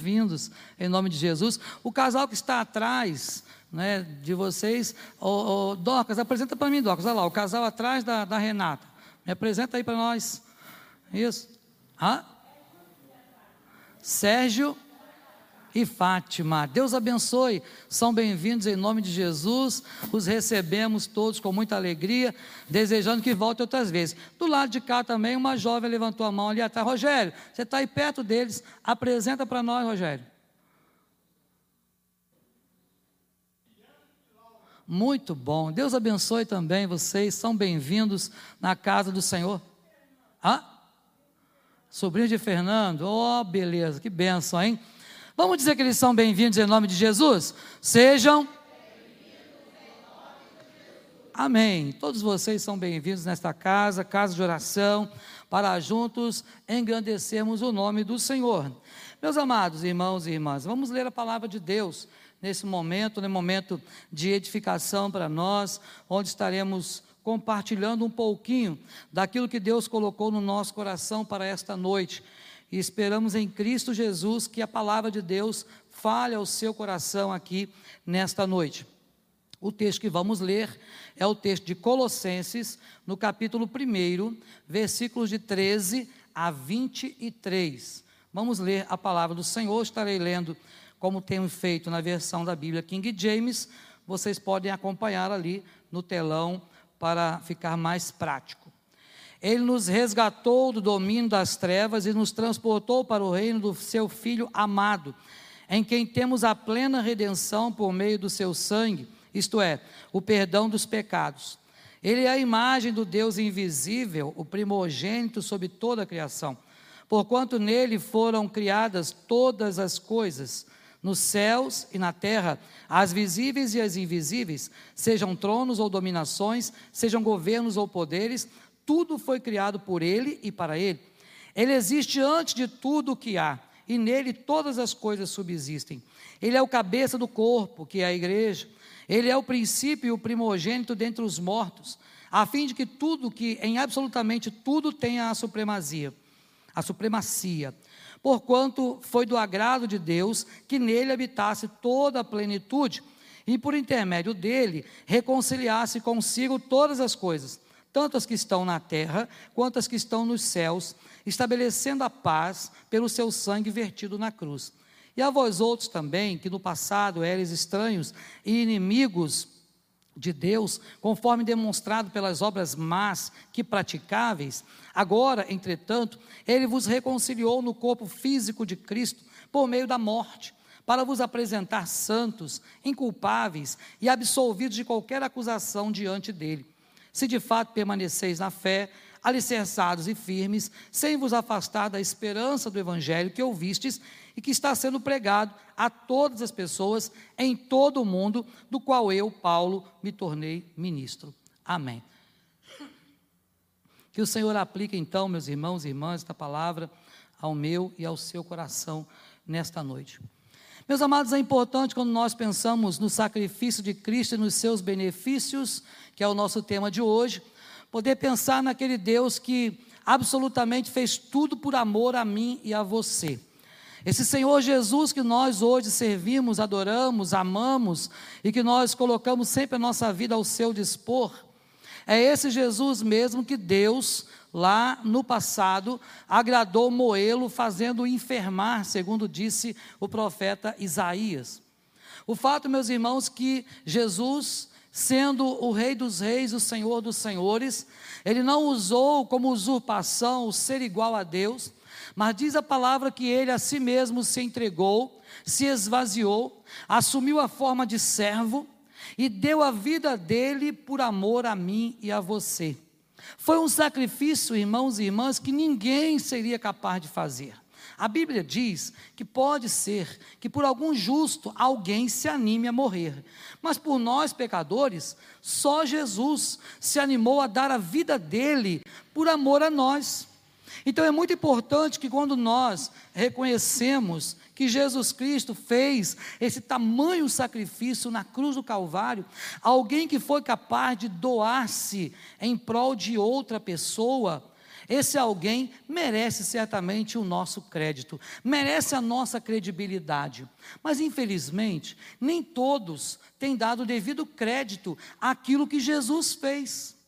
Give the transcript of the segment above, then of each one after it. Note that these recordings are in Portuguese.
vindos em nome de Jesus. O casal que está atrás né, de vocês, Docas, apresenta para mim, Docas, olha lá, o casal atrás da, da Renata. Me apresenta aí para nós. Isso. Hã? Sérgio e Fátima. Deus abençoe. São bem-vindos em nome de Jesus. Os recebemos todos com muita alegria, desejando que volte outras vezes. Do lado de cá também, uma jovem levantou a mão ali atrás. Rogério, você está aí perto deles. Apresenta para nós, Rogério. Muito bom. Deus abençoe também vocês. São bem-vindos na casa do Senhor. Hã? Sobrinho de Fernando. Oh, beleza. Que benção, hein? Vamos dizer que eles são bem-vindos em nome de Jesus? Sejam. Amém. Todos vocês são bem-vindos nesta casa, casa de oração, para juntos engrandecermos o nome do Senhor. Meus amados irmãos e irmãs, vamos ler a palavra de Deus nesse momento, no momento de edificação para nós, onde estaremos compartilhando um pouquinho daquilo que Deus colocou no nosso coração para esta noite e esperamos em Cristo Jesus que a palavra de Deus fale ao seu coração aqui nesta noite. O texto que vamos ler é o texto de Colossenses, no capítulo 1, versículos de 13 a 23. Vamos ler a palavra do Senhor, estarei lendo como tenho feito na versão da Bíblia King James. Vocês podem acompanhar ali no telão para ficar mais prático. Ele nos resgatou do domínio das trevas e nos transportou para o reino do seu Filho amado, em quem temos a plena redenção por meio do seu sangue, isto é, o perdão dos pecados. Ele é a imagem do Deus invisível, o primogênito sobre toda a criação. Porquanto nele foram criadas todas as coisas, nos céus e na terra, as visíveis e as invisíveis, sejam tronos ou dominações, sejam governos ou poderes, tudo foi criado por ele e para ele. Ele existe antes de tudo o que há, e nele todas as coisas subsistem. Ele é o cabeça do corpo, que é a igreja. Ele é o princípio e o primogênito dentre os mortos, a fim de que tudo, que em absolutamente tudo tenha a supremacia, a supremacia. Porquanto foi do agrado de Deus que nele habitasse toda a plenitude, e por intermédio dele reconciliasse consigo todas as coisas tanto as que estão na terra quanto as que estão nos céus, estabelecendo a paz pelo seu sangue vertido na cruz. E a vós outros também, que no passado eres estranhos e inimigos de Deus, conforme demonstrado pelas obras más que praticáveis, agora, entretanto, ele vos reconciliou no corpo físico de Cristo por meio da morte, para vos apresentar santos, inculpáveis e absolvidos de qualquer acusação diante dele se de fato permaneceis na fé, alicerçados e firmes, sem vos afastar da esperança do Evangelho que ouvistes e que está sendo pregado a todas as pessoas em todo o mundo, do qual eu, Paulo, me tornei ministro. Amém. Que o Senhor aplique então, meus irmãos e irmãs, esta palavra ao meu e ao seu coração nesta noite. Meus amados, é importante quando nós pensamos no sacrifício de Cristo e nos seus benefícios, que é o nosso tema de hoje, poder pensar naquele Deus que absolutamente fez tudo por amor a mim e a você. Esse Senhor Jesus que nós hoje servimos, adoramos, amamos e que nós colocamos sempre a nossa vida ao seu dispor, é esse Jesus mesmo que Deus lá no passado, agradou Moelo, fazendo-o enfermar, segundo disse o profeta Isaías. O fato, meus irmãos, que Jesus, sendo o Rei dos Reis, o Senhor dos Senhores, ele não usou como usurpação o ser igual a Deus, mas diz a palavra que ele a si mesmo se entregou, se esvaziou, assumiu a forma de servo e deu a vida dele por amor a mim e a você. Foi um sacrifício, irmãos e irmãs, que ninguém seria capaz de fazer. A Bíblia diz que pode ser que por algum justo alguém se anime a morrer, mas por nós pecadores, só Jesus se animou a dar a vida dele por amor a nós. Então é muito importante que quando nós reconhecemos que Jesus Cristo fez esse tamanho sacrifício na cruz do Calvário, alguém que foi capaz de doar-se em prol de outra pessoa, esse alguém merece certamente o nosso crédito, merece a nossa credibilidade. Mas, infelizmente, nem todos têm dado devido crédito àquilo que Jesus fez.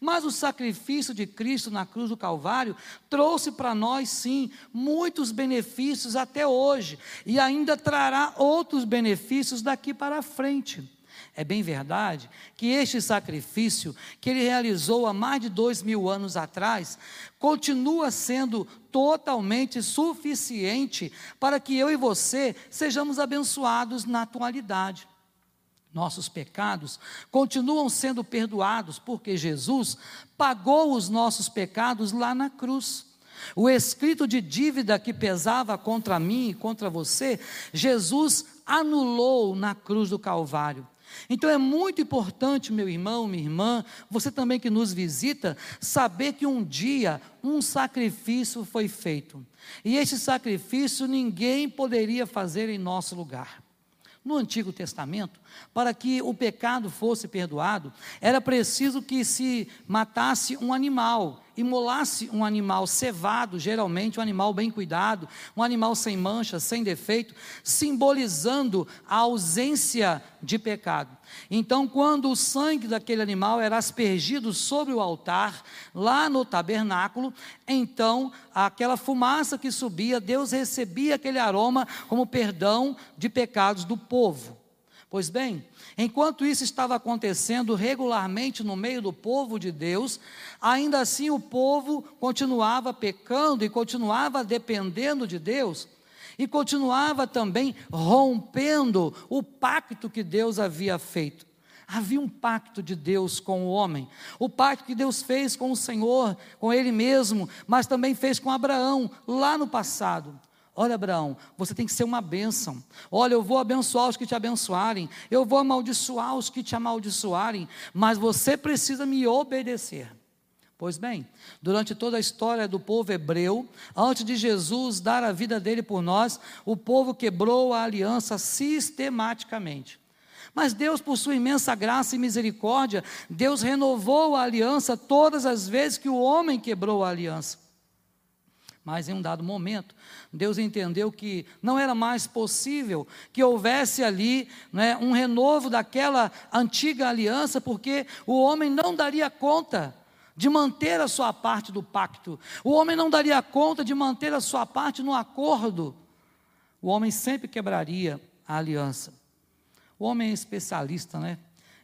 Mas o sacrifício de Cristo na cruz do Calvário trouxe para nós, sim, muitos benefícios até hoje, e ainda trará outros benefícios daqui para frente. É bem verdade que este sacrifício que ele realizou há mais de dois mil anos atrás continua sendo totalmente suficiente para que eu e você sejamos abençoados na atualidade. Nossos pecados continuam sendo perdoados porque Jesus pagou os nossos pecados lá na cruz. O escrito de dívida que pesava contra mim e contra você, Jesus anulou na cruz do Calvário. Então é muito importante, meu irmão, minha irmã, você também que nos visita, saber que um dia um sacrifício foi feito. E esse sacrifício ninguém poderia fazer em nosso lugar. No Antigo Testamento, para que o pecado fosse perdoado, era preciso que se matasse um animal, imolasse um animal cevado, geralmente um animal bem cuidado, um animal sem mancha, sem defeito, simbolizando a ausência de pecado. Então, quando o sangue daquele animal era aspergido sobre o altar, lá no tabernáculo, então aquela fumaça que subia, Deus recebia aquele aroma como perdão de pecados do povo. Pois bem, enquanto isso estava acontecendo regularmente no meio do povo de Deus, ainda assim o povo continuava pecando e continuava dependendo de Deus e continuava também rompendo o pacto que Deus havia feito. Havia um pacto de Deus com o homem, o pacto que Deus fez com o Senhor, com Ele mesmo, mas também fez com Abraão, lá no passado. Olha, Abraão, você tem que ser uma bênção. Olha, eu vou abençoar os que te abençoarem, eu vou amaldiçoar os que te amaldiçoarem, mas você precisa me obedecer. Pois bem, durante toda a história do povo hebreu, antes de Jesus dar a vida dele por nós, o povo quebrou a aliança sistematicamente. Mas Deus, por sua imensa graça e misericórdia, Deus renovou a aliança todas as vezes que o homem quebrou a aliança. Mas em um dado momento, Deus entendeu que não era mais possível que houvesse ali né, um renovo daquela antiga aliança, porque o homem não daria conta de manter a sua parte do pacto, o homem não daria conta de manter a sua parte no acordo, o homem sempre quebraria a aliança. O homem é especialista, né?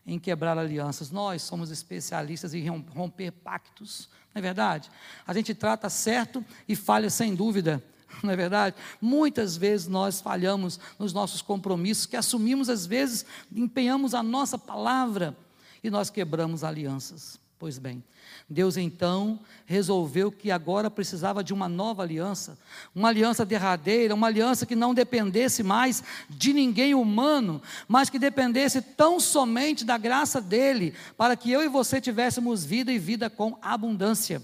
Em quebrar alianças. Nós somos especialistas em romper pactos. Não é verdade? A gente trata certo e falha sem dúvida. Não é verdade? Muitas vezes nós falhamos nos nossos compromissos, que assumimos, às vezes, empenhamos a nossa palavra e nós quebramos alianças. Pois bem, Deus então resolveu que agora precisava de uma nova aliança, uma aliança derradeira, uma aliança que não dependesse mais de ninguém humano, mas que dependesse tão somente da graça dele, para que eu e você tivéssemos vida e vida com abundância.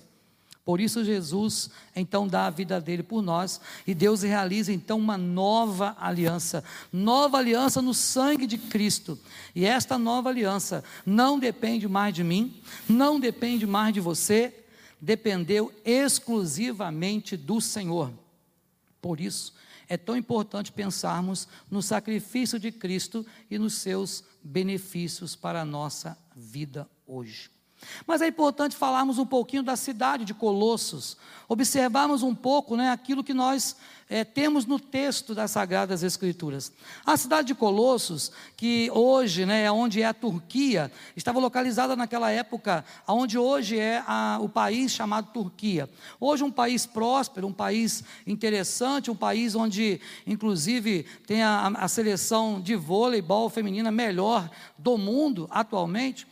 Por isso Jesus então dá a vida dele por nós e Deus realiza então uma nova aliança, nova aliança no sangue de Cristo. E esta nova aliança não depende mais de mim, não depende mais de você, dependeu exclusivamente do Senhor. Por isso é tão importante pensarmos no sacrifício de Cristo e nos seus benefícios para a nossa vida hoje. Mas é importante falarmos um pouquinho da cidade de Colossos, observarmos um pouco né, aquilo que nós é, temos no texto das Sagradas Escrituras. A cidade de Colossos, que hoje né, é onde é a Turquia, estava localizada naquela época onde hoje é a, o país chamado Turquia. Hoje um país próspero, um país interessante, um país onde inclusive tem a, a seleção de voleibol feminina melhor do mundo atualmente.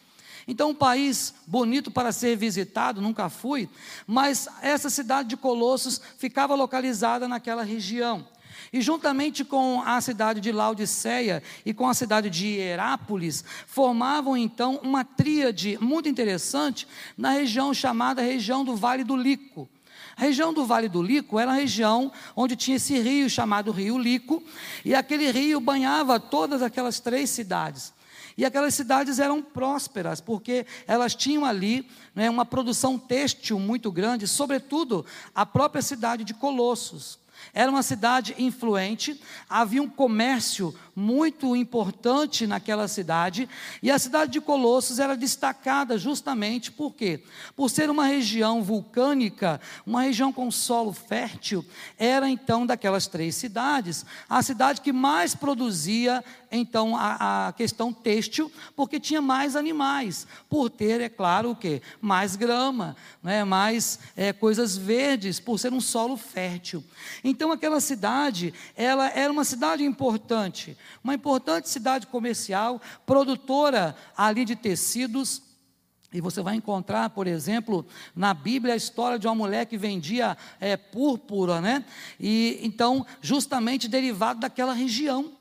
Então, um país bonito para ser visitado, nunca fui, mas essa cidade de Colossos ficava localizada naquela região. E juntamente com a cidade de Laodiceia e com a cidade de Hierápolis, formavam então uma tríade muito interessante na região chamada região do Vale do Lico. A região do Vale do Lico era a região onde tinha esse rio chamado Rio Lico, e aquele rio banhava todas aquelas três cidades. E aquelas cidades eram prósperas, porque elas tinham ali né, uma produção têxtil muito grande, sobretudo a própria cidade de Colossos. Era uma cidade influente, havia um comércio muito importante naquela cidade, e a cidade de Colossos era destacada justamente por quê? Por ser uma região vulcânica, uma região com solo fértil, era então daquelas três cidades, a cidade que mais produzia então a, a questão têxtil, porque tinha mais animais, por ter, é claro, o quê? Mais grama, né? mais é, coisas verdes, por ser um solo fértil. Então aquela cidade, ela era uma cidade importante, uma importante cidade comercial, produtora ali de tecidos. E você vai encontrar, por exemplo, na Bíblia a história de uma mulher que vendia é, púrpura, né? E então, justamente derivado daquela região,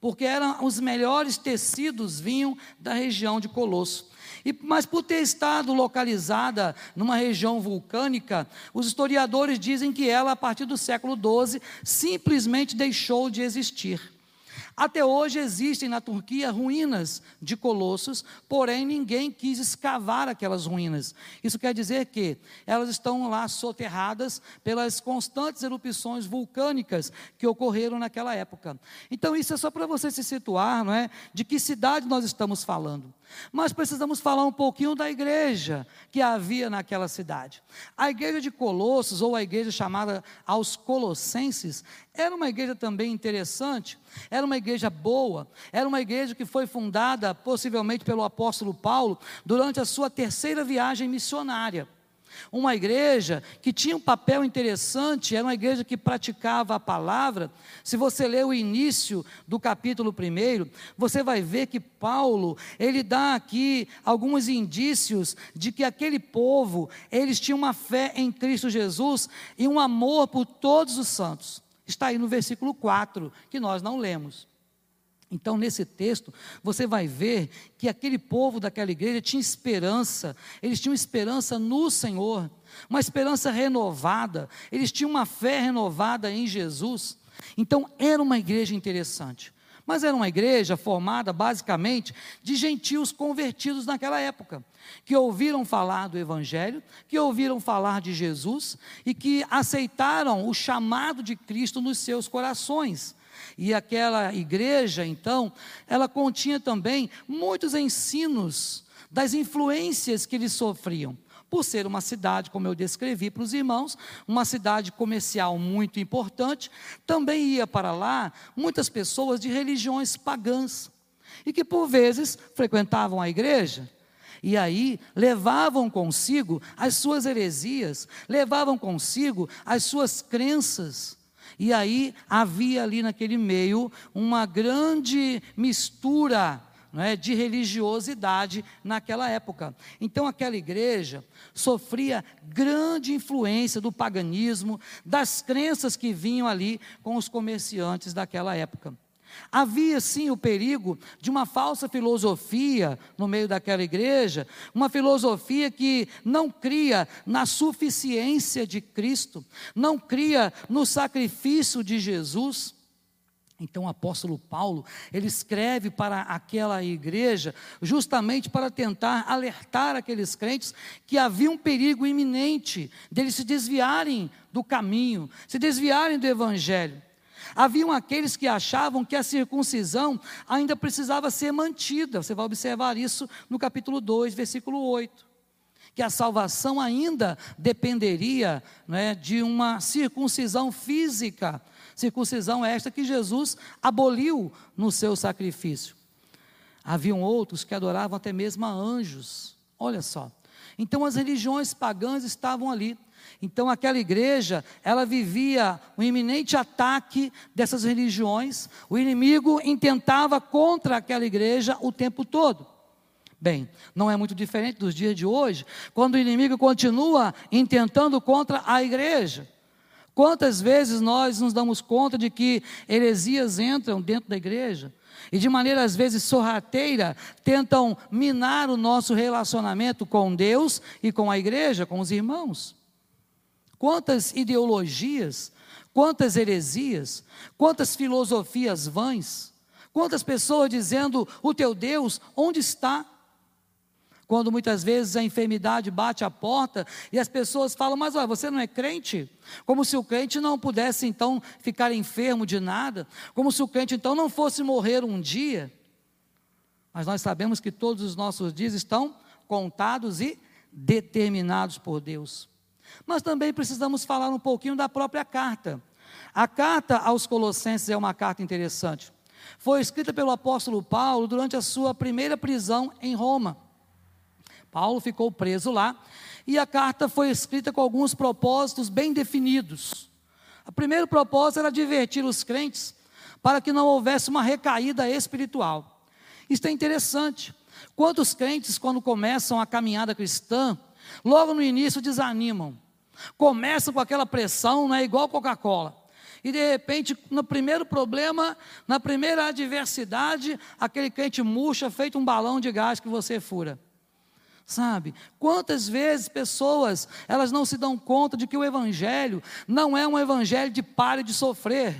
porque eram os melhores tecidos vinham da região de Colosso. E, mas por ter estado localizada numa região vulcânica, os historiadores dizem que ela, a partir do século XII, simplesmente deixou de existir. Até hoje existem na Turquia ruínas de colossos, porém ninguém quis escavar aquelas ruínas. Isso quer dizer que elas estão lá soterradas pelas constantes erupções vulcânicas que ocorreram naquela época. Então isso é só para você se situar, não é? De que cidade nós estamos falando. Mas precisamos falar um pouquinho da igreja que havia naquela cidade. A igreja de Colossos, ou a igreja chamada aos Colossenses, era uma igreja também interessante, era uma igreja boa, era uma igreja que foi fundada possivelmente pelo apóstolo Paulo durante a sua terceira viagem missionária. Uma igreja que tinha um papel interessante, era uma igreja que praticava a palavra. Se você ler o início do capítulo 1, você vai ver que Paulo, ele dá aqui alguns indícios de que aquele povo, eles tinham uma fé em Cristo Jesus e um amor por todos os santos. Está aí no versículo 4, que nós não lemos. Então, nesse texto, você vai ver que aquele povo daquela igreja tinha esperança, eles tinham esperança no Senhor, uma esperança renovada, eles tinham uma fé renovada em Jesus. Então, era uma igreja interessante. Mas era uma igreja formada basicamente de gentios convertidos naquela época, que ouviram falar do Evangelho, que ouviram falar de Jesus e que aceitaram o chamado de Cristo nos seus corações. E aquela igreja, então, ela continha também muitos ensinos das influências que eles sofriam. Por ser uma cidade, como eu descrevi para os irmãos, uma cidade comercial muito importante, também ia para lá muitas pessoas de religiões pagãs e que por vezes frequentavam a igreja, e aí levavam consigo as suas heresias, levavam consigo as suas crenças. E aí havia ali naquele meio uma grande mistura é, de religiosidade naquela época. Então aquela igreja sofria grande influência do paganismo, das crenças que vinham ali com os comerciantes daquela época. Havia sim o perigo de uma falsa filosofia no meio daquela igreja, uma filosofia que não cria na suficiência de Cristo, não cria no sacrifício de Jesus. Então o apóstolo Paulo, ele escreve para aquela igreja justamente para tentar alertar aqueles crentes que havia um perigo iminente deles se desviarem do caminho, se desviarem do evangelho. Haviam aqueles que achavam que a circuncisão ainda precisava ser mantida. Você vai observar isso no capítulo 2, versículo 8. Que a salvação ainda dependeria né, de uma circuncisão física. Circuncisão esta que Jesus aboliu no seu sacrifício. Haviam outros que adoravam até mesmo a anjos. Olha só. Então as religiões pagãs estavam ali. Então aquela igreja, ela vivia um iminente ataque dessas religiões. O inimigo intentava contra aquela igreja o tempo todo. Bem, não é muito diferente dos dias de hoje, quando o inimigo continua intentando contra a igreja. Quantas vezes nós nos damos conta de que heresias entram dentro da igreja e de maneira às vezes sorrateira tentam minar o nosso relacionamento com Deus e com a igreja, com os irmãos? Quantas ideologias, quantas heresias, quantas filosofias vãs, Quantas pessoas dizendo: O teu Deus, onde está? Quando muitas vezes a enfermidade bate a porta e as pessoas falam: Mas olha, você não é crente? Como se o crente não pudesse então ficar enfermo de nada, como se o crente então não fosse morrer um dia. Mas nós sabemos que todos os nossos dias estão contados e determinados por Deus. Mas também precisamos falar um pouquinho da própria carta. A carta aos Colossenses é uma carta interessante. Foi escrita pelo apóstolo Paulo durante a sua primeira prisão em Roma. Paulo ficou preso lá e a carta foi escrita com alguns propósitos bem definidos. O primeiro propósito era advertir os crentes para que não houvesse uma recaída espiritual. Isso é interessante. Quantos crentes, quando começam a caminhada cristã, logo no início desanimam, começam com aquela pressão, não é igual Coca-Cola. E de repente, no primeiro problema, na primeira adversidade, aquele crente murcha, feito um balão de gás que você fura. Sabe? Quantas vezes pessoas, elas não se dão conta de que o evangelho não é um evangelho de pare de sofrer.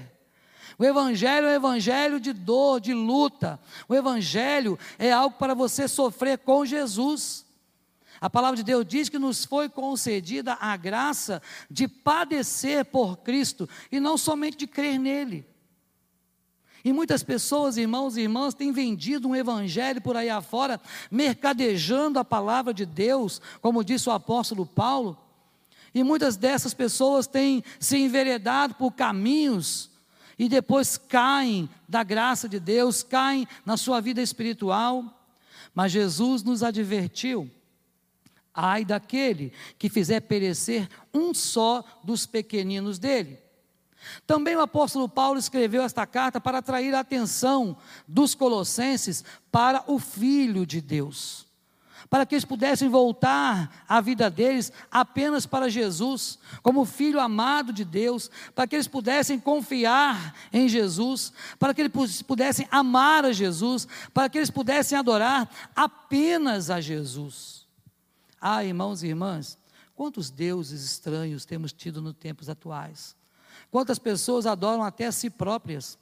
O evangelho é um evangelho de dor, de luta. O evangelho é algo para você sofrer com Jesus. A palavra de Deus diz que nos foi concedida a graça de padecer por Cristo e não somente de crer nele. E muitas pessoas, irmãos e irmãs, têm vendido um evangelho por aí afora, mercadejando a palavra de Deus, como disse o apóstolo Paulo. E muitas dessas pessoas têm se enveredado por caminhos e depois caem da graça de Deus, caem na sua vida espiritual. Mas Jesus nos advertiu: ai daquele que fizer perecer um só dos pequeninos dele. Também o apóstolo Paulo escreveu esta carta para atrair a atenção dos colossenses para o Filho de Deus, para que eles pudessem voltar a vida deles apenas para Jesus, como Filho amado de Deus, para que eles pudessem confiar em Jesus, para que eles pudessem amar a Jesus, para que eles pudessem adorar apenas a Jesus. Ah, irmãos e irmãs, quantos deuses estranhos temos tido nos tempos atuais? Quantas pessoas adoram até a si próprias?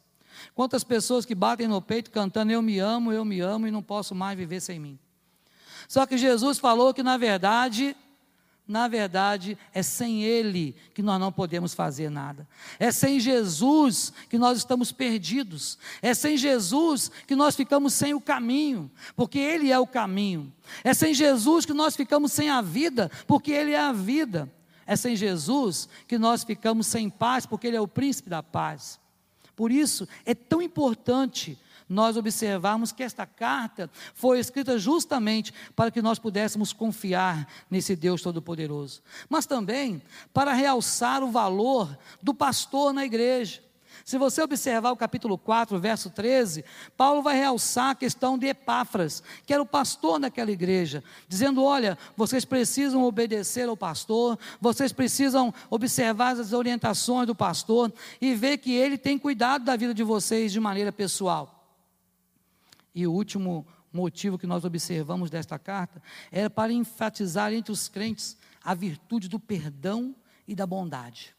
Quantas pessoas que batem no peito cantando eu me amo, eu me amo e não posso mais viver sem mim? Só que Jesus falou que na verdade, na verdade, é sem Ele que nós não podemos fazer nada. É sem Jesus que nós estamos perdidos. É sem Jesus que nós ficamos sem o caminho, porque Ele é o caminho. É sem Jesus que nós ficamos sem a vida, porque Ele é a vida. É sem Jesus que nós ficamos sem paz, porque Ele é o príncipe da paz. Por isso, é tão importante nós observarmos que esta carta foi escrita justamente para que nós pudéssemos confiar nesse Deus Todo-Poderoso, mas também para realçar o valor do pastor na igreja. Se você observar o capítulo 4, verso 13, Paulo vai realçar a questão de Epáfras, que era o pastor daquela igreja, dizendo: Olha, vocês precisam obedecer ao pastor, vocês precisam observar as orientações do pastor e ver que ele tem cuidado da vida de vocês de maneira pessoal. E o último motivo que nós observamos desta carta era para enfatizar entre os crentes a virtude do perdão e da bondade.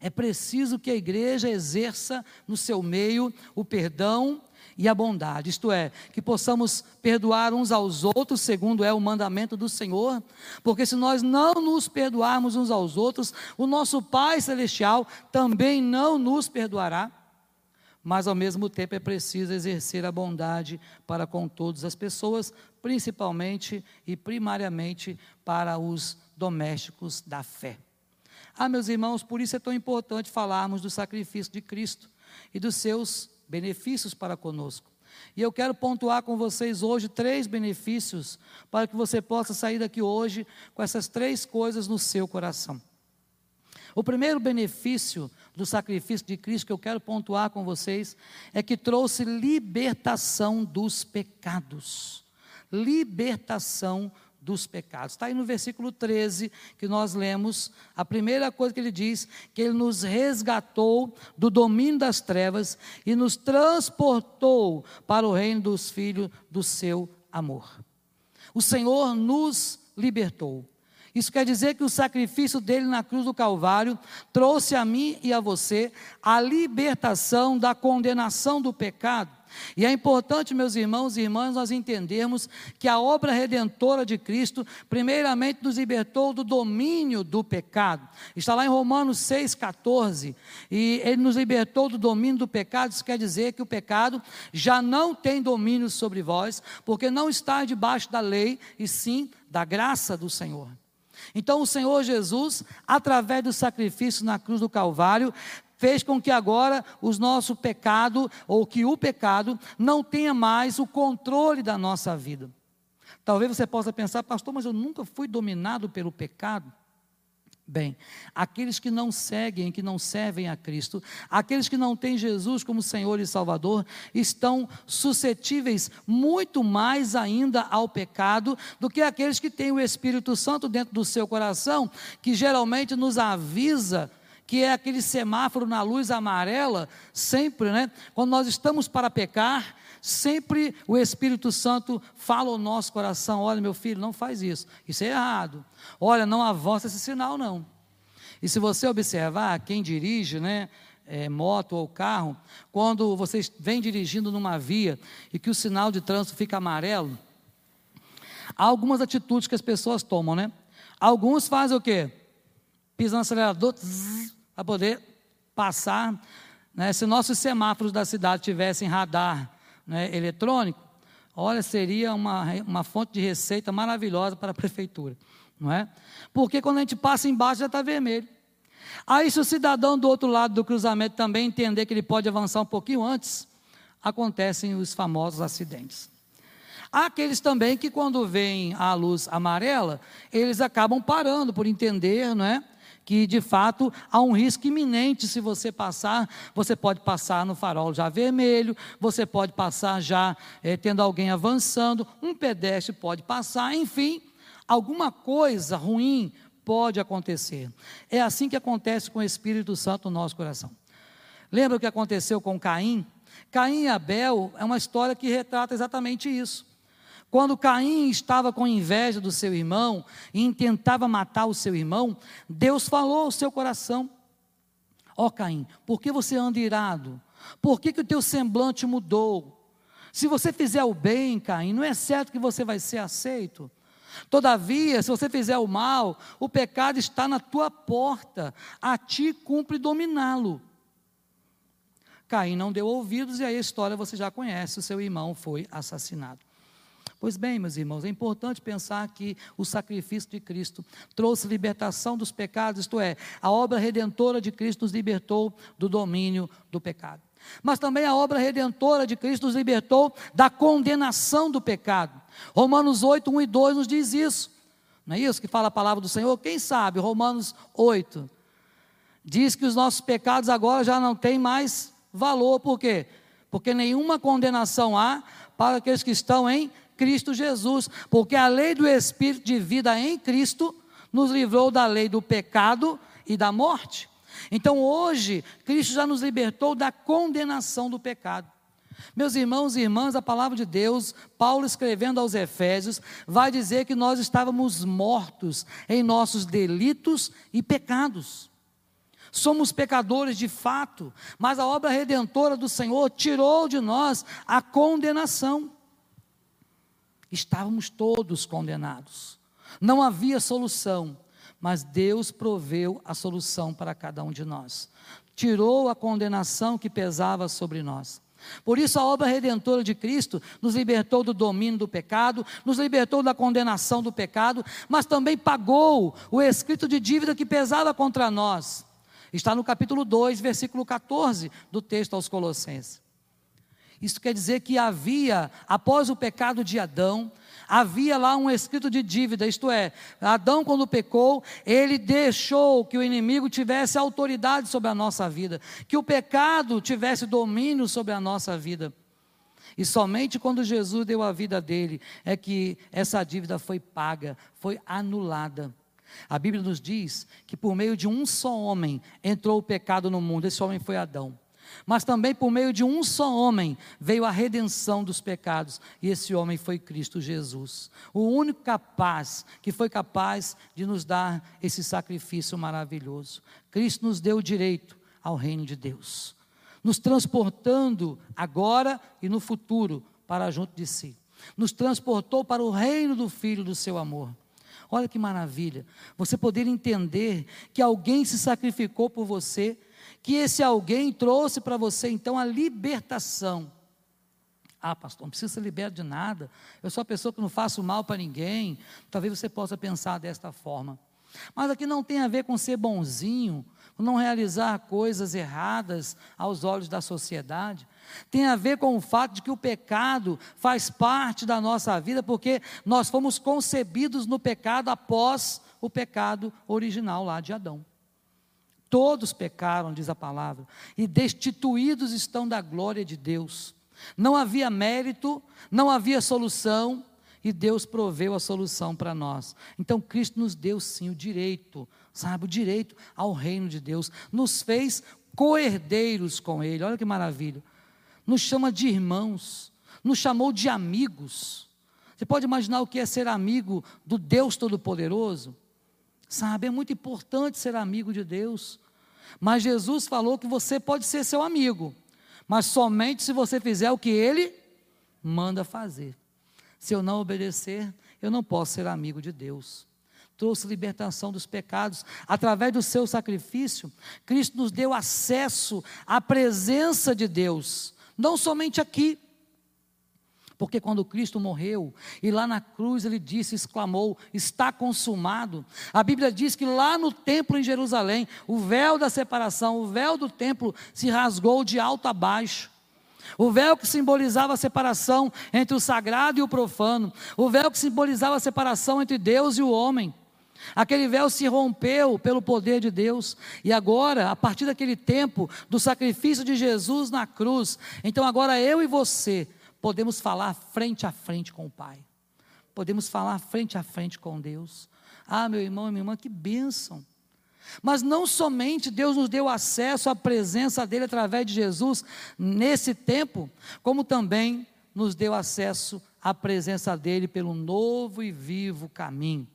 É preciso que a igreja exerça no seu meio o perdão e a bondade, isto é, que possamos perdoar uns aos outros, segundo é o mandamento do Senhor, porque se nós não nos perdoarmos uns aos outros, o nosso Pai Celestial também não nos perdoará. Mas ao mesmo tempo é preciso exercer a bondade para com todas as pessoas, principalmente e primariamente para os domésticos da fé. Ah, meus irmãos, por isso é tão importante falarmos do sacrifício de Cristo e dos seus benefícios para conosco. E eu quero pontuar com vocês hoje três benefícios para que você possa sair daqui hoje com essas três coisas no seu coração. O primeiro benefício do sacrifício de Cristo que eu quero pontuar com vocês é que trouxe libertação dos pecados. Libertação dos pecados. Está aí no versículo 13 que nós lemos, a primeira coisa que ele diz, que ele nos resgatou do domínio das trevas e nos transportou para o reino dos filhos do seu amor. O Senhor nos libertou. Isso quer dizer que o sacrifício dele na cruz do Calvário trouxe a mim e a você a libertação da condenação do pecado. E é importante, meus irmãos e irmãs, nós entendermos que a obra redentora de Cristo, primeiramente, nos libertou do domínio do pecado. Está lá em Romanos 6,14. E ele nos libertou do domínio do pecado. Isso quer dizer que o pecado já não tem domínio sobre vós, porque não está debaixo da lei, e sim da graça do Senhor. Então, o Senhor Jesus, através do sacrifício na cruz do Calvário, fez com que agora os nosso pecado, ou que o pecado, não tenha mais o controle da nossa vida. Talvez você possa pensar, pastor, mas eu nunca fui dominado pelo pecado. Bem, aqueles que não seguem, que não servem a Cristo, aqueles que não têm Jesus como Senhor e Salvador, estão suscetíveis muito mais ainda ao pecado do que aqueles que têm o Espírito Santo dentro do seu coração, que geralmente nos avisa que é aquele semáforo na luz amarela, sempre, né? Quando nós estamos para pecar, sempre o Espírito Santo fala ao nosso coração: olha, meu filho, não faz isso, isso é errado. Olha, não avança esse sinal, não. E se você observar, quem dirige, né? É, moto ou carro, quando você vem dirigindo numa via e que o sinal de trânsito fica amarelo, há algumas atitudes que as pessoas tomam, né? Alguns fazem o quê? Pisam no acelerador para poder passar. Né? Se nossos semáforos da cidade tivessem radar né, eletrônico, olha, seria uma, uma fonte de receita maravilhosa para a prefeitura. Não é? Porque quando a gente passa embaixo já está vermelho. Aí, se o cidadão do outro lado do cruzamento também entender que ele pode avançar um pouquinho antes, acontecem os famosos acidentes. Há aqueles também que, quando vem a luz amarela, eles acabam parando por entender, não é? Que de fato há um risco iminente se você passar. Você pode passar no farol já vermelho, você pode passar já é, tendo alguém avançando, um pedestre pode passar, enfim, alguma coisa ruim pode acontecer. É assim que acontece com o Espírito Santo no nosso coração. Lembra o que aconteceu com Caim? Caim e Abel é uma história que retrata exatamente isso. Quando Caim estava com inveja do seu irmão e intentava matar o seu irmão, Deus falou ao seu coração: Ó oh, Caim, por que você anda irado? Por que, que o teu semblante mudou? Se você fizer o bem, Caim, não é certo que você vai ser aceito. Todavia, se você fizer o mal, o pecado está na tua porta, a ti cumpre dominá-lo. Caim não deu ouvidos e aí a história você já conhece: o seu irmão foi assassinado. Pois bem, meus irmãos, é importante pensar que o sacrifício de Cristo trouxe libertação dos pecados, isto é, a obra redentora de Cristo nos libertou do domínio do pecado. Mas também a obra redentora de Cristo nos libertou da condenação do pecado. Romanos 8, 1 e 2 nos diz isso. Não é isso que fala a palavra do Senhor? Quem sabe? Romanos 8. Diz que os nossos pecados agora já não têm mais valor. Por quê? Porque nenhuma condenação há para aqueles que estão em Cristo Jesus, porque a lei do Espírito de vida em Cristo nos livrou da lei do pecado e da morte. Então hoje, Cristo já nos libertou da condenação do pecado. Meus irmãos e irmãs, a palavra de Deus, Paulo escrevendo aos Efésios, vai dizer que nós estávamos mortos em nossos delitos e pecados. Somos pecadores de fato, mas a obra redentora do Senhor tirou de nós a condenação. Estávamos todos condenados. Não havia solução, mas Deus proveu a solução para cada um de nós. Tirou a condenação que pesava sobre nós. Por isso, a obra redentora de Cristo nos libertou do domínio do pecado, nos libertou da condenação do pecado, mas também pagou o escrito de dívida que pesava contra nós. Está no capítulo 2, versículo 14 do texto aos Colossenses. Isso quer dizer que havia, após o pecado de Adão, havia lá um escrito de dívida, isto é, Adão, quando pecou, ele deixou que o inimigo tivesse autoridade sobre a nossa vida, que o pecado tivesse domínio sobre a nossa vida. E somente quando Jesus deu a vida dele é que essa dívida foi paga, foi anulada. A Bíblia nos diz que por meio de um só homem entrou o pecado no mundo, esse homem foi Adão. Mas também por meio de um só homem veio a redenção dos pecados, e esse homem foi Cristo Jesus, o único capaz, que foi capaz de nos dar esse sacrifício maravilhoso. Cristo nos deu o direito ao reino de Deus, nos transportando agora e no futuro para junto de si. Nos transportou para o reino do Filho do seu amor. Olha que maravilha, você poder entender que alguém se sacrificou por você que esse alguém trouxe para você então a libertação. Ah, pastor, não precisa ser liberto de nada. Eu sou a pessoa que não faço mal para ninguém. Talvez você possa pensar desta forma. Mas aqui não tem a ver com ser bonzinho, com não realizar coisas erradas aos olhos da sociedade. Tem a ver com o fato de que o pecado faz parte da nossa vida, porque nós fomos concebidos no pecado após o pecado original lá de Adão. Todos pecaram, diz a palavra, e destituídos estão da glória de Deus. Não havia mérito, não havia solução, e Deus proveu a solução para nós. Então Cristo nos deu sim o direito, sabe, o direito ao reino de Deus, nos fez coerdeiros com Ele, olha que maravilha. Nos chama de irmãos, nos chamou de amigos. Você pode imaginar o que é ser amigo do Deus Todo-Poderoso? Sabe, é muito importante ser amigo de Deus. Mas Jesus falou que você pode ser seu amigo, mas somente se você fizer o que ele manda fazer. Se eu não obedecer, eu não posso ser amigo de Deus. Trouxe libertação dos pecados através do seu sacrifício. Cristo nos deu acesso à presença de Deus, não somente aqui, porque quando Cristo morreu e lá na cruz ele disse, exclamou: Está consumado. A Bíblia diz que lá no templo em Jerusalém, o véu da separação, o véu do templo se rasgou de alto a baixo. O véu que simbolizava a separação entre o sagrado e o profano, o véu que simbolizava a separação entre Deus e o homem. Aquele véu se rompeu pelo poder de Deus, e agora, a partir daquele tempo, do sacrifício de Jesus na cruz, então agora eu e você podemos falar frente a frente com o Pai, podemos falar frente a frente com Deus. Ah, meu irmão e minha irmã, que bênção! Mas não somente Deus nos deu acesso à presença dEle através de Jesus nesse tempo, como também nos deu acesso à presença dEle pelo novo e vivo caminho.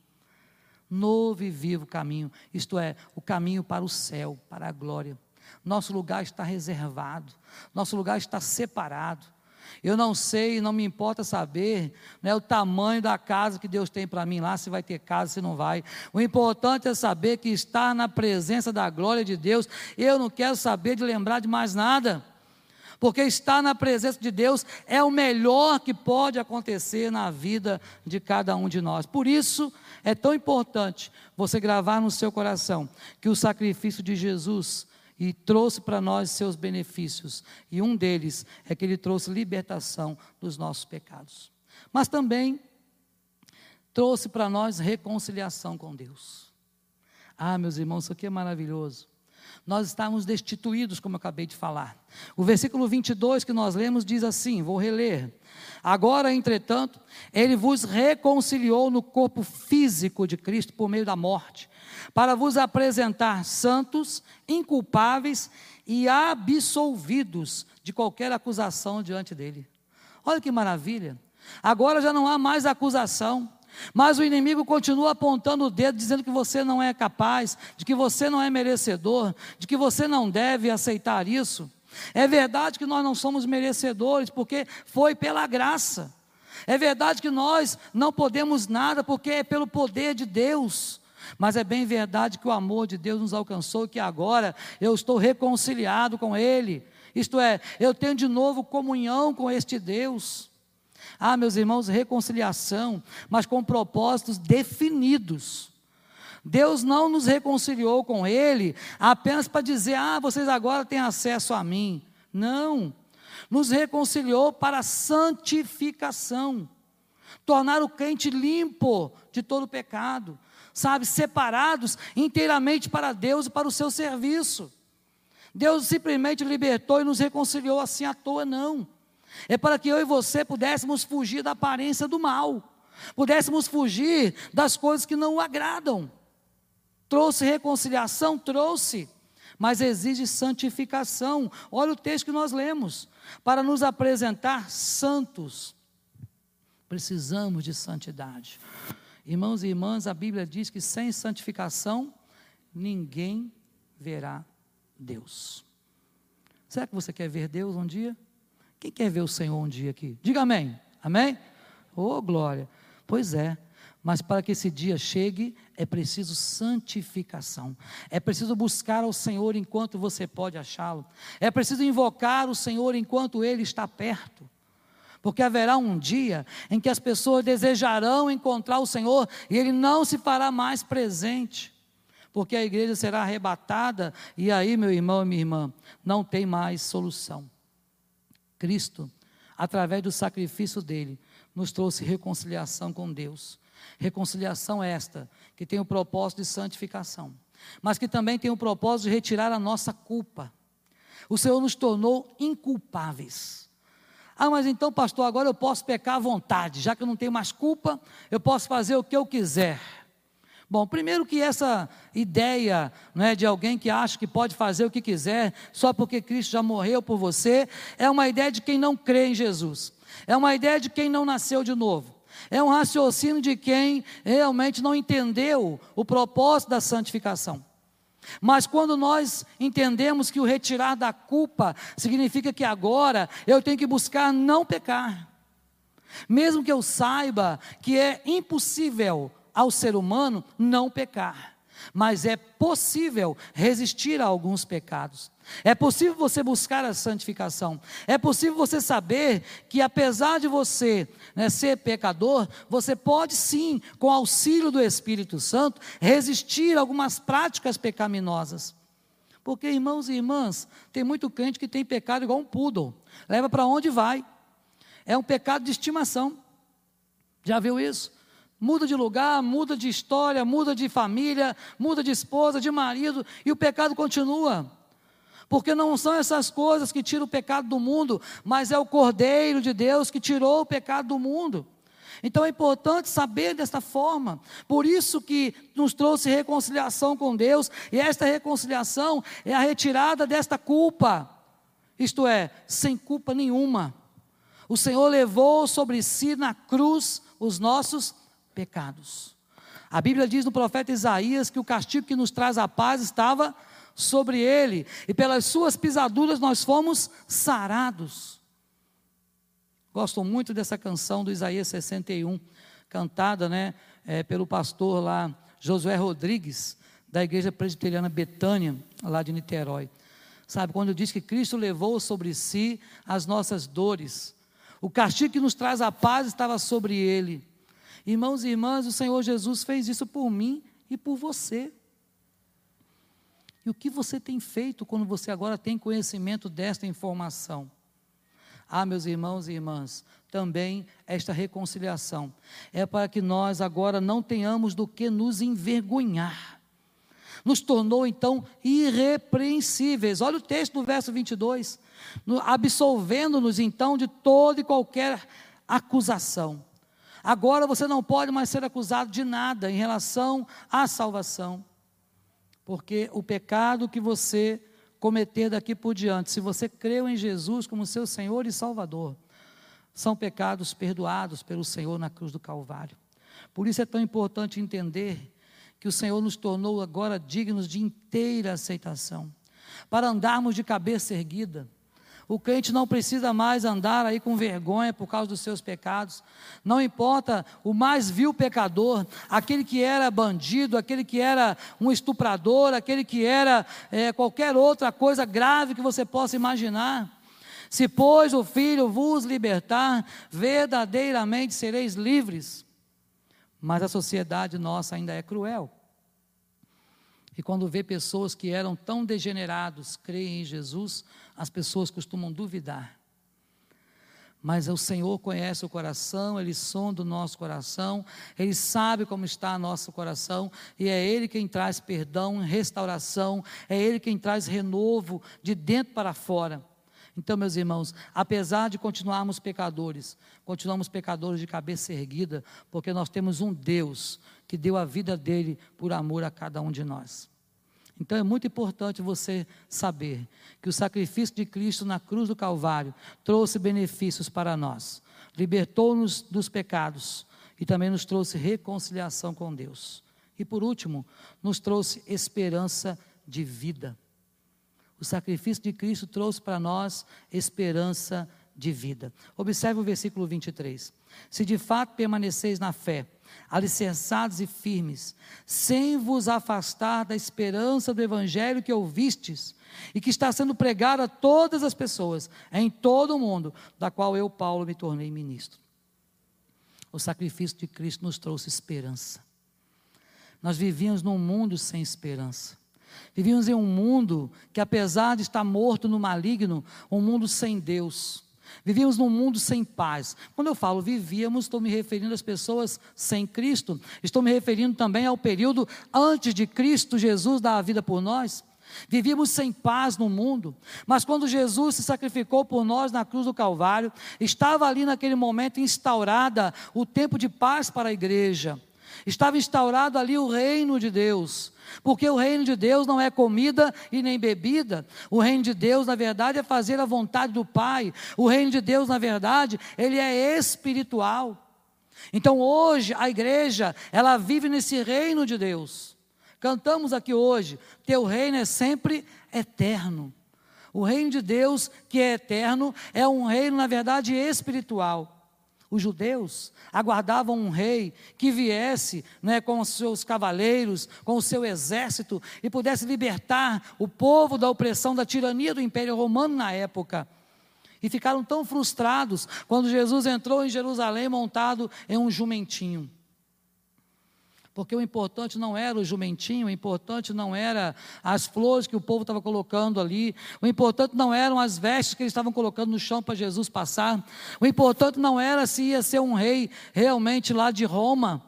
Novo e vivo caminho, isto é, o caminho para o céu, para a glória. Nosso lugar está reservado, nosso lugar está separado. Eu não sei, não me importa saber né, o tamanho da casa que Deus tem para mim lá, se vai ter casa, se não vai. O importante é saber que estar na presença da glória de Deus, eu não quero saber de lembrar de mais nada. Porque estar na presença de Deus é o melhor que pode acontecer na vida de cada um de nós. Por isso é tão importante você gravar no seu coração que o sacrifício de Jesus e trouxe para nós seus benefícios. E um deles é que ele trouxe libertação dos nossos pecados. Mas também trouxe para nós reconciliação com Deus. Ah, meus irmãos, isso aqui é maravilhoso. Nós estávamos destituídos, como eu acabei de falar. O versículo 22 que nós lemos diz assim: vou reler. Agora, entretanto, ele vos reconciliou no corpo físico de Cristo por meio da morte, para vos apresentar santos, inculpáveis e absolvidos de qualquer acusação diante dele. Olha que maravilha! Agora já não há mais acusação, mas o inimigo continua apontando o dedo, dizendo que você não é capaz, de que você não é merecedor, de que você não deve aceitar isso. É verdade que nós não somos merecedores, porque foi pela graça. É verdade que nós não podemos nada, porque é pelo poder de Deus. Mas é bem verdade que o amor de Deus nos alcançou e que agora eu estou reconciliado com Ele. Isto é, eu tenho de novo comunhão com este Deus. Ah, meus irmãos, reconciliação, mas com propósitos definidos. Deus não nos reconciliou com Ele apenas para dizer, ah, vocês agora têm acesso a mim. Não. Nos reconciliou para santificação, tornar o crente limpo de todo pecado, sabe, separados inteiramente para Deus e para o seu serviço. Deus simplesmente libertou e nos reconciliou assim à toa, não. É para que eu e você pudéssemos fugir da aparência do mal, pudéssemos fugir das coisas que não o agradam. Trouxe reconciliação? Trouxe, mas exige santificação. Olha o texto que nós lemos. Para nos apresentar santos, precisamos de santidade. Irmãos e irmãs, a Bíblia diz que sem santificação, ninguém verá Deus. Será que você quer ver Deus um dia? Quem quer ver o Senhor um dia aqui? Diga amém. Amém? Oh, glória. Pois é. Mas para que esse dia chegue, é preciso santificação. É preciso buscar ao Senhor enquanto você pode achá-lo. É preciso invocar o Senhor enquanto ele está perto. Porque haverá um dia em que as pessoas desejarão encontrar o Senhor e ele não se fará mais presente. Porque a igreja será arrebatada e aí, meu irmão e minha irmã, não tem mais solução. Cristo, através do sacrifício dele, nos trouxe reconciliação com Deus. Reconciliação esta, que tem o propósito de santificação, mas que também tem o propósito de retirar a nossa culpa. O Senhor nos tornou inculpáveis. Ah, mas então, pastor, agora eu posso pecar à vontade, já que eu não tenho mais culpa, eu posso fazer o que eu quiser. Bom, primeiro que essa ideia é, de alguém que acha que pode fazer o que quiser só porque Cristo já morreu por você, é uma ideia de quem não crê em Jesus, é uma ideia de quem não nasceu de novo. É um raciocínio de quem realmente não entendeu o propósito da santificação. Mas quando nós entendemos que o retirar da culpa significa que agora eu tenho que buscar não pecar, mesmo que eu saiba que é impossível ao ser humano não pecar, mas é possível resistir a alguns pecados. É possível você buscar a santificação. É possível você saber que, apesar de você né, ser pecador, você pode sim, com auxílio do Espírito Santo, resistir a algumas práticas pecaminosas. Porque, irmãos e irmãs, tem muito crente que tem pecado igual um poodle, leva para onde vai. É um pecado de estimação. Já viu isso? Muda de lugar, muda de história, muda de família, muda de esposa, de marido, e o pecado continua. Porque não são essas coisas que tiram o pecado do mundo, mas é o Cordeiro de Deus que tirou o pecado do mundo. Então é importante saber desta forma. Por isso que nos trouxe reconciliação com Deus, e esta reconciliação é a retirada desta culpa. Isto é, sem culpa nenhuma. O Senhor levou sobre si na cruz os nossos pecados. A Bíblia diz no profeta Isaías que o castigo que nos traz a paz estava sobre ele, e pelas suas pisaduras nós fomos sarados. Gosto muito dessa canção do Isaías 61, cantada né, é, pelo pastor lá, Josué Rodrigues, da igreja presbiteriana Betânia, lá de Niterói. Sabe, quando diz que Cristo levou sobre si as nossas dores, o castigo que nos traz a paz estava sobre ele. Irmãos e irmãs, o Senhor Jesus fez isso por mim e por você. E o que você tem feito quando você agora tem conhecimento desta informação? Ah, meus irmãos e irmãs, também esta reconciliação é para que nós agora não tenhamos do que nos envergonhar. Nos tornou então irrepreensíveis. Olha o texto do verso 22. Absolvendo-nos então de toda e qualquer acusação. Agora você não pode mais ser acusado de nada em relação à salvação. Porque o pecado que você cometer daqui por diante, se você creu em Jesus como seu Senhor e Salvador, são pecados perdoados pelo Senhor na cruz do Calvário. Por isso é tão importante entender que o Senhor nos tornou agora dignos de inteira aceitação, para andarmos de cabeça erguida, o crente não precisa mais andar aí com vergonha por causa dos seus pecados. Não importa o mais vil pecador, aquele que era bandido, aquele que era um estuprador, aquele que era é, qualquer outra coisa grave que você possa imaginar. Se, pois, o Filho vos libertar, verdadeiramente sereis livres. Mas a sociedade nossa ainda é cruel. E quando vê pessoas que eram tão degenerados creem em Jesus, as pessoas costumam duvidar. Mas o Senhor conhece o coração, Ele sonda o nosso coração, Ele sabe como está nosso coração, e é Ele quem traz perdão, restauração, é Ele quem traz renovo de dentro para fora. Então, meus irmãos, apesar de continuarmos pecadores, continuamos pecadores de cabeça erguida, porque nós temos um Deus que deu a vida dele por amor a cada um de nós. Então é muito importante você saber que o sacrifício de Cristo na cruz do Calvário trouxe benefícios para nós, libertou-nos dos pecados e também nos trouxe reconciliação com Deus. E por último, nos trouxe esperança de vida. O sacrifício de Cristo trouxe para nós esperança de vida. Observe o versículo 23. Se de fato permaneceis na fé, alicerçados e firmes, sem vos afastar da esperança do evangelho que ouvistes e que está sendo pregado a todas as pessoas em todo o mundo, da qual eu, Paulo, me tornei ministro. O sacrifício de Cristo nos trouxe esperança. Nós vivíamos num mundo sem esperança. Vivíamos em um mundo que, apesar de estar morto no maligno, um mundo sem Deus. Vivíamos num mundo sem paz. Quando eu falo vivíamos, estou me referindo às pessoas sem Cristo. Estou me referindo também ao período antes de Cristo Jesus dar a vida por nós. Vivíamos sem paz no mundo, mas quando Jesus se sacrificou por nós na cruz do Calvário, estava ali naquele momento instaurada o tempo de paz para a igreja. Estava instaurado ali o reino de Deus. Porque o reino de Deus não é comida e nem bebida. O reino de Deus, na verdade, é fazer a vontade do Pai. O reino de Deus, na verdade, ele é espiritual. Então hoje a igreja, ela vive nesse reino de Deus. Cantamos aqui hoje, teu reino é sempre eterno. O reino de Deus, que é eterno, é um reino, na verdade, espiritual. Os judeus aguardavam um rei que viesse né, com os seus cavaleiros, com o seu exército e pudesse libertar o povo da opressão, da tirania do Império Romano na época. E ficaram tão frustrados quando Jesus entrou em Jerusalém montado em um jumentinho. Porque o importante não era o jumentinho, o importante não era as flores que o povo estava colocando ali, o importante não eram as vestes que eles estavam colocando no chão para Jesus passar, o importante não era se ia ser um rei realmente lá de Roma,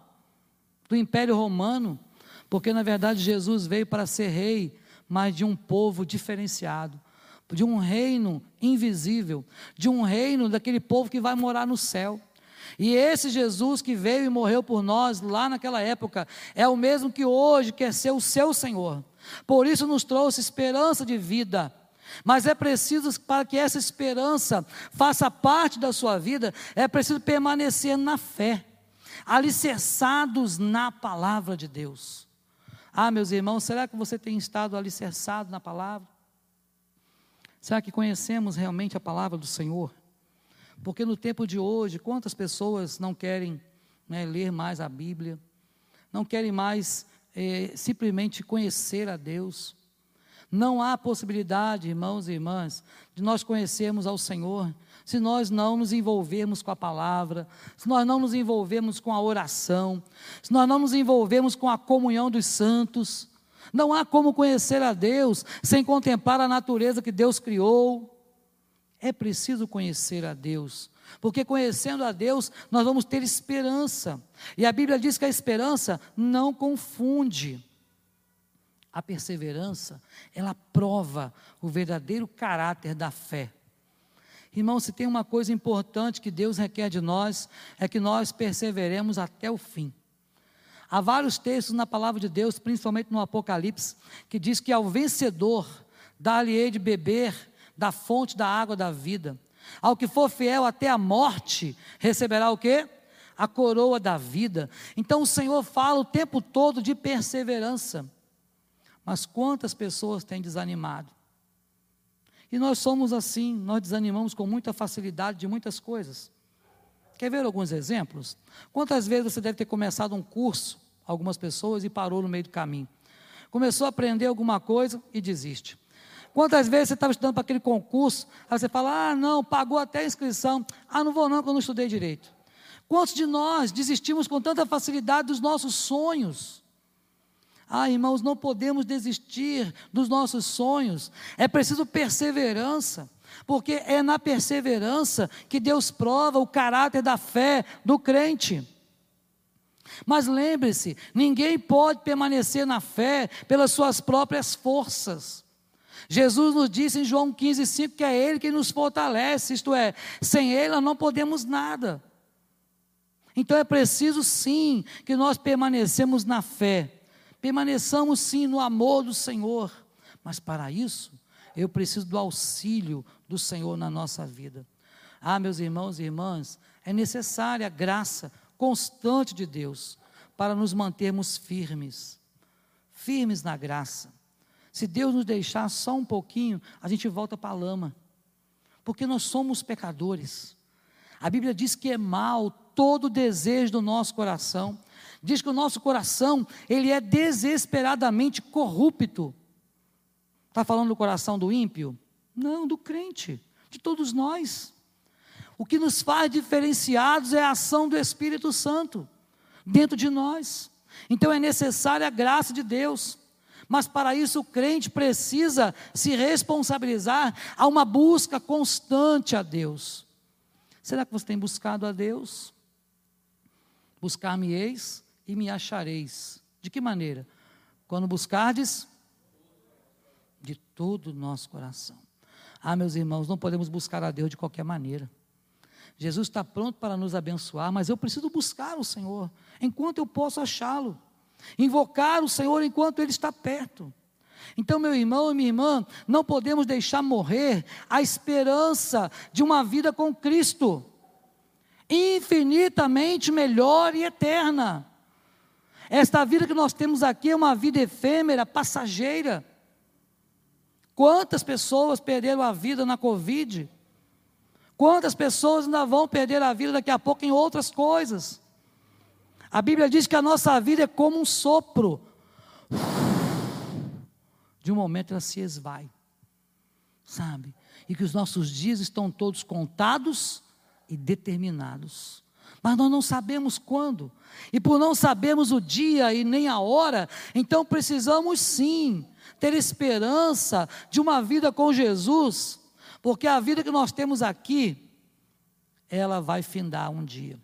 do Império Romano, porque na verdade Jesus veio para ser rei, mas de um povo diferenciado, de um reino invisível, de um reino daquele povo que vai morar no céu. E esse Jesus que veio e morreu por nós lá naquela época, é o mesmo que hoje quer ser o seu Senhor. Por isso nos trouxe esperança de vida. Mas é preciso, para que essa esperança faça parte da sua vida, é preciso permanecer na fé, alicerçados na palavra de Deus. Ah, meus irmãos, será que você tem estado alicerçado na palavra? Será que conhecemos realmente a palavra do Senhor? Porque no tempo de hoje, quantas pessoas não querem né, ler mais a Bíblia, não querem mais é, simplesmente conhecer a Deus. Não há possibilidade, irmãos e irmãs, de nós conhecermos ao Senhor se nós não nos envolvermos com a palavra, se nós não nos envolvermos com a oração, se nós não nos envolvermos com a comunhão dos santos. Não há como conhecer a Deus sem contemplar a natureza que Deus criou. É preciso conhecer a Deus, porque conhecendo a Deus, nós vamos ter esperança. E a Bíblia diz que a esperança não confunde. A perseverança, ela prova o verdadeiro caráter da fé. Irmão, se tem uma coisa importante que Deus requer de nós, é que nós perseveremos até o fim. Há vários textos na palavra de Deus, principalmente no Apocalipse, que diz que ao vencedor dá-lhe de beber da fonte da água da vida. Ao que for fiel até a morte, receberá o quê? A coroa da vida. Então o Senhor fala o tempo todo de perseverança. Mas quantas pessoas têm desanimado? E nós somos assim, nós desanimamos com muita facilidade de muitas coisas. Quer ver alguns exemplos? Quantas vezes você deve ter começado um curso, algumas pessoas, e parou no meio do caminho? Começou a aprender alguma coisa e desiste. Quantas vezes você estava estudando para aquele concurso, aí você fala, ah, não, pagou até a inscrição, ah, não vou não, porque eu não estudei direito. Quantos de nós desistimos com tanta facilidade dos nossos sonhos? Ah, irmãos, não podemos desistir dos nossos sonhos, é preciso perseverança, porque é na perseverança que Deus prova o caráter da fé do crente. Mas lembre-se, ninguém pode permanecer na fé pelas suas próprias forças. Jesus nos disse em João 15,5 que é Ele que nos fortalece, isto é, sem Ele nós não podemos nada. Então é preciso sim que nós permanecemos na fé, Permaneçamos sim no amor do Senhor, mas para isso eu preciso do auxílio do Senhor na nossa vida. Ah, meus irmãos e irmãs, é necessária a graça constante de Deus para nos mantermos firmes, firmes na graça. Se Deus nos deixar só um pouquinho, a gente volta para a lama, porque nós somos pecadores. A Bíblia diz que é mal todo desejo do nosso coração. Diz que o nosso coração, ele é desesperadamente corrupto. Está falando do coração do ímpio? Não, do crente, de todos nós. O que nos faz diferenciados é a ação do Espírito Santo dentro de nós. Então é necessária a graça de Deus. Mas para isso o crente precisa se responsabilizar a uma busca constante a Deus. Será que você tem buscado a Deus? Buscar-me-eis e me achareis. De que maneira? Quando buscardes de todo o nosso coração. Ah, meus irmãos, não podemos buscar a Deus de qualquer maneira. Jesus está pronto para nos abençoar, mas eu preciso buscar o Senhor enquanto eu posso achá-lo. Invocar o Senhor enquanto Ele está perto. Então, meu irmão e minha irmã, não podemos deixar morrer a esperança de uma vida com Cristo, infinitamente melhor e eterna. Esta vida que nós temos aqui é uma vida efêmera, passageira. Quantas pessoas perderam a vida na Covid? Quantas pessoas ainda vão perder a vida daqui a pouco em outras coisas? A Bíblia diz que a nossa vida é como um sopro. De um momento ela se esvai, sabe? E que os nossos dias estão todos contados e determinados. Mas nós não sabemos quando. E por não sabermos o dia e nem a hora, então precisamos sim ter esperança de uma vida com Jesus, porque a vida que nós temos aqui, ela vai findar um dia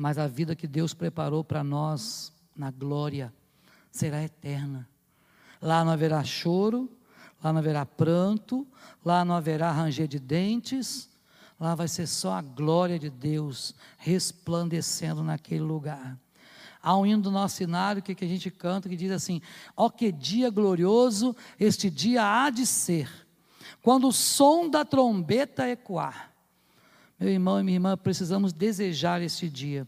mas a vida que Deus preparou para nós na glória será eterna. Lá não haverá choro, lá não haverá pranto, lá não haverá ranger de dentes, lá vai ser só a glória de Deus resplandecendo naquele lugar. Há um hino do nosso cenário que, que a gente canta que diz assim: Ó oh, que dia glorioso este dia há de ser, quando o som da trombeta ecoar meu irmão e minha irmã, precisamos desejar este dia.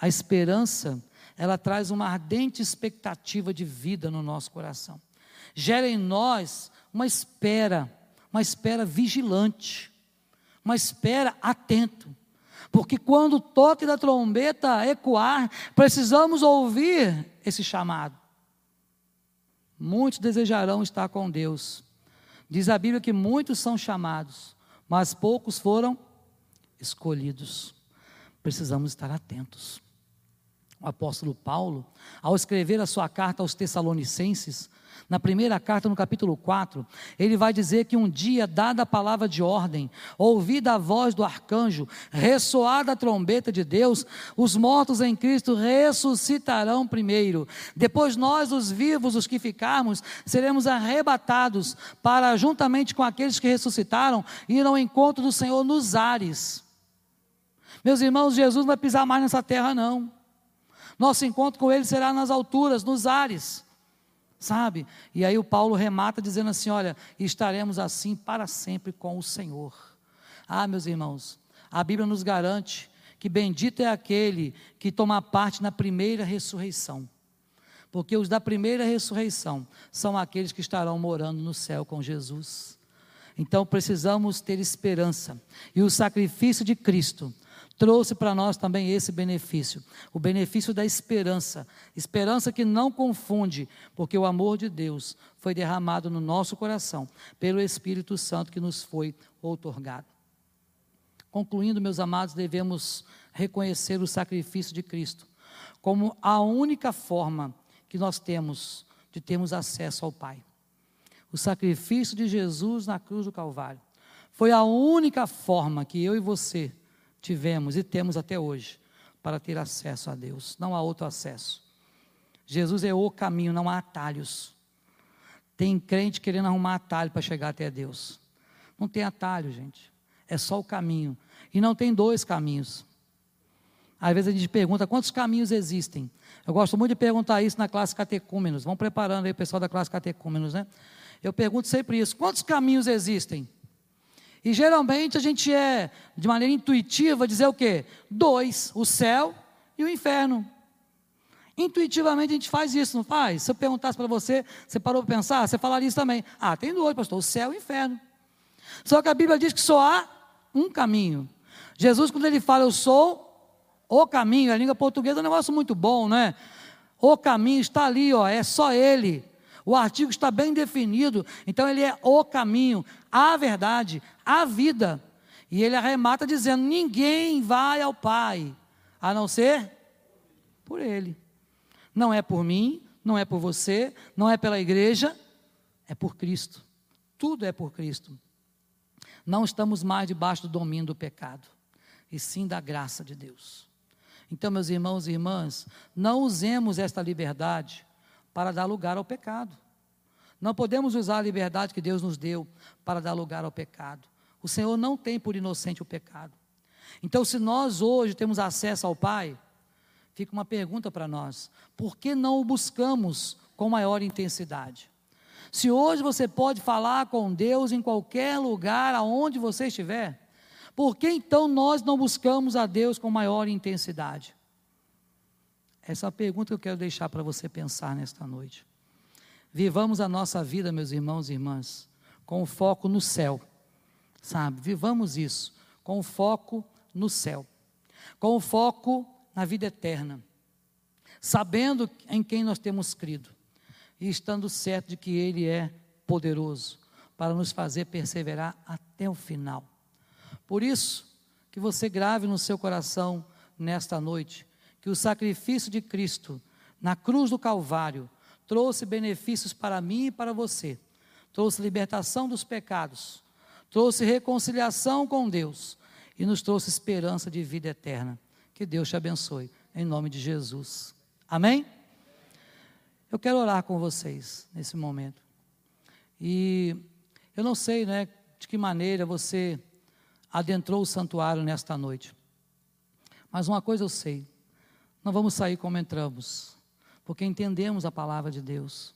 A esperança, ela traz uma ardente expectativa de vida no nosso coração. Gera em nós uma espera, uma espera vigilante, uma espera atento. Porque quando o toque da trombeta ecoar, precisamos ouvir esse chamado. Muitos desejarão estar com Deus. Diz a Bíblia que muitos são chamados, mas poucos foram escolhidos. Precisamos estar atentos. O apóstolo Paulo, ao escrever a sua carta aos Tessalonicenses, na primeira carta, no capítulo 4, ele vai dizer que um dia, dada a palavra de ordem, ouvida a voz do arcanjo, ressoada a trombeta de Deus, os mortos em Cristo ressuscitarão primeiro. Depois nós, os vivos, os que ficarmos, seremos arrebatados para, juntamente com aqueles que ressuscitaram, ir ao encontro do Senhor nos ares. Meus irmãos, Jesus não vai pisar mais nessa terra, não. Nosso encontro com Ele será nas alturas, nos ares, sabe? E aí o Paulo remata dizendo assim: Olha, estaremos assim para sempre com o Senhor. Ah, meus irmãos, a Bíblia nos garante que bendito é aquele que toma parte na primeira ressurreição. Porque os da primeira ressurreição são aqueles que estarão morando no céu com Jesus. Então precisamos ter esperança. E o sacrifício de Cristo trouxe para nós também esse benefício, o benefício da esperança, esperança que não confunde, porque o amor de Deus foi derramado no nosso coração pelo Espírito Santo que nos foi outorgado. Concluindo, meus amados, devemos reconhecer o sacrifício de Cristo como a única forma que nós temos de termos acesso ao Pai. O sacrifício de Jesus na cruz do Calvário foi a única forma que eu e você tivemos e temos até hoje para ter acesso a Deus. Não há outro acesso. Jesus é o caminho, não há atalhos. Tem crente querendo arrumar atalho para chegar até Deus. Não tem atalho, gente. É só o caminho. E não tem dois caminhos. Às vezes a gente pergunta quantos caminhos existem. Eu gosto muito de perguntar isso na classe catecúmenos. Vão preparando aí o pessoal da classe catecúmenos, né? Eu pergunto sempre isso: quantos caminhos existem? E geralmente a gente é, de maneira intuitiva, dizer o quê? Dois: o céu e o inferno. Intuitivamente a gente faz isso, não faz? Se eu perguntasse para você, você parou para pensar, você falaria isso também. Ah, tem dois, pastor, o céu e o inferno. Só que a Bíblia diz que só há um caminho. Jesus, quando ele fala, eu sou o caminho, a língua portuguesa é um negócio muito bom, não é? O caminho está ali, ó, é só ele. O artigo está bem definido, então ele é o caminho, a verdade, a vida. E ele arremata dizendo: ninguém vai ao Pai, a não ser por ele. Não é por mim, não é por você, não é pela igreja, é por Cristo. Tudo é por Cristo. Não estamos mais debaixo do domínio do pecado, e sim da graça de Deus. Então, meus irmãos e irmãs, não usemos esta liberdade para dar lugar ao pecado. Não podemos usar a liberdade que Deus nos deu para dar lugar ao pecado. O Senhor não tem por inocente o pecado. Então, se nós hoje temos acesso ao Pai, fica uma pergunta para nós: por que não o buscamos com maior intensidade? Se hoje você pode falar com Deus em qualquer lugar, aonde você estiver, por que então nós não buscamos a Deus com maior intensidade? Essa é a pergunta que eu quero deixar para você pensar nesta noite. Vivamos a nossa vida, meus irmãos e irmãs, com foco no céu, sabe? Vivamos isso, com foco no céu, com foco na vida eterna, sabendo em quem nós temos crido e estando certo de que Ele é poderoso para nos fazer perseverar até o final. Por isso, que você grave no seu coração nesta noite que o sacrifício de Cristo na cruz do Calvário trouxe benefícios para mim e para você. Trouxe libertação dos pecados, trouxe reconciliação com Deus e nos trouxe esperança de vida eterna. Que Deus te abençoe, em nome de Jesus. Amém? Eu quero orar com vocês nesse momento. E eu não sei, né, de que maneira você adentrou o santuário nesta noite. Mas uma coisa eu sei: não vamos sair como entramos, porque entendemos a palavra de Deus.